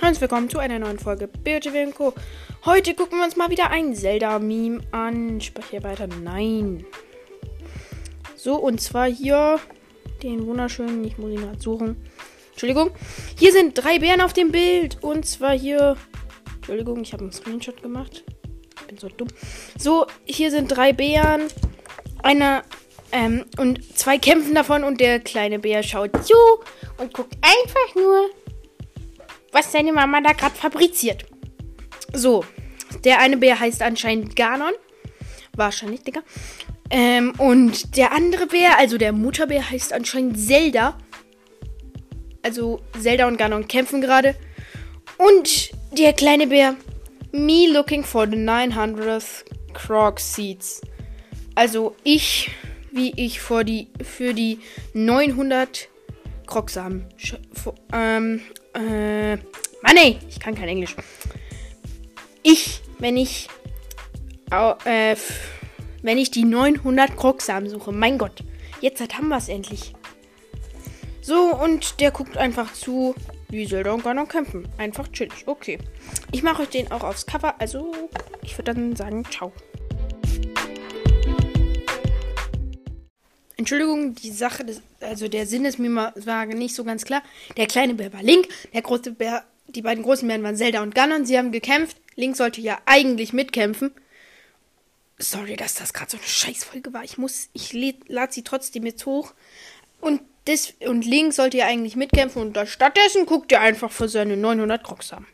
herzlich willkommen zu einer neuen Folge BOTW Co. Heute gucken wir uns mal wieder ein Zelda-Meme an. Spreche hier weiter. Nein. So, und zwar hier den wunderschönen, ich muss ihn gerade suchen. Entschuldigung. Hier sind drei Bären auf dem Bild. Und zwar hier. Entschuldigung, ich habe einen Screenshot gemacht. Ich bin so dumm. So, hier sind drei Bären. Einer ähm, und zwei kämpfen davon und der kleine Bär schaut zu und guckt einfach nur, was seine Mama da gerade fabriziert. So, der eine Bär heißt anscheinend Ganon. Wahrscheinlich, Digga. Ähm, und der andere Bär, also der Mutterbär, heißt anscheinend Zelda. Also Zelda und Ganon kämpfen gerade. Und der kleine Bär, me looking for the 900th Croc Seeds. Also ich wie ich vor die, für die 900 Krogsamen. Ähm, äh, Mann, ey, ich kann kein Englisch. Ich, wenn ich, äh, wenn ich die 900 Krogsamen suche, mein Gott, jetzt haben wir es endlich. So, und der guckt einfach zu, wie Zelda und Ganon kämpfen. Einfach chillig. Okay. Ich mache euch den auch aufs Cover. Also, ich würde dann sagen, ciao. Entschuldigung, die Sache, des, also der Sinn ist mir mal, war nicht so ganz klar. Der kleine Bär war Link, der große Bär, die beiden großen Bären waren Zelda und Ganon. Sie haben gekämpft. Link sollte ja eigentlich mitkämpfen. Sorry, dass das gerade so eine Scheißfolge war. Ich muss, ich lade sie trotzdem jetzt hoch. Und, das, und Link sollte ja eigentlich mitkämpfen und stattdessen guckt er einfach für seine 900 Crocs haben.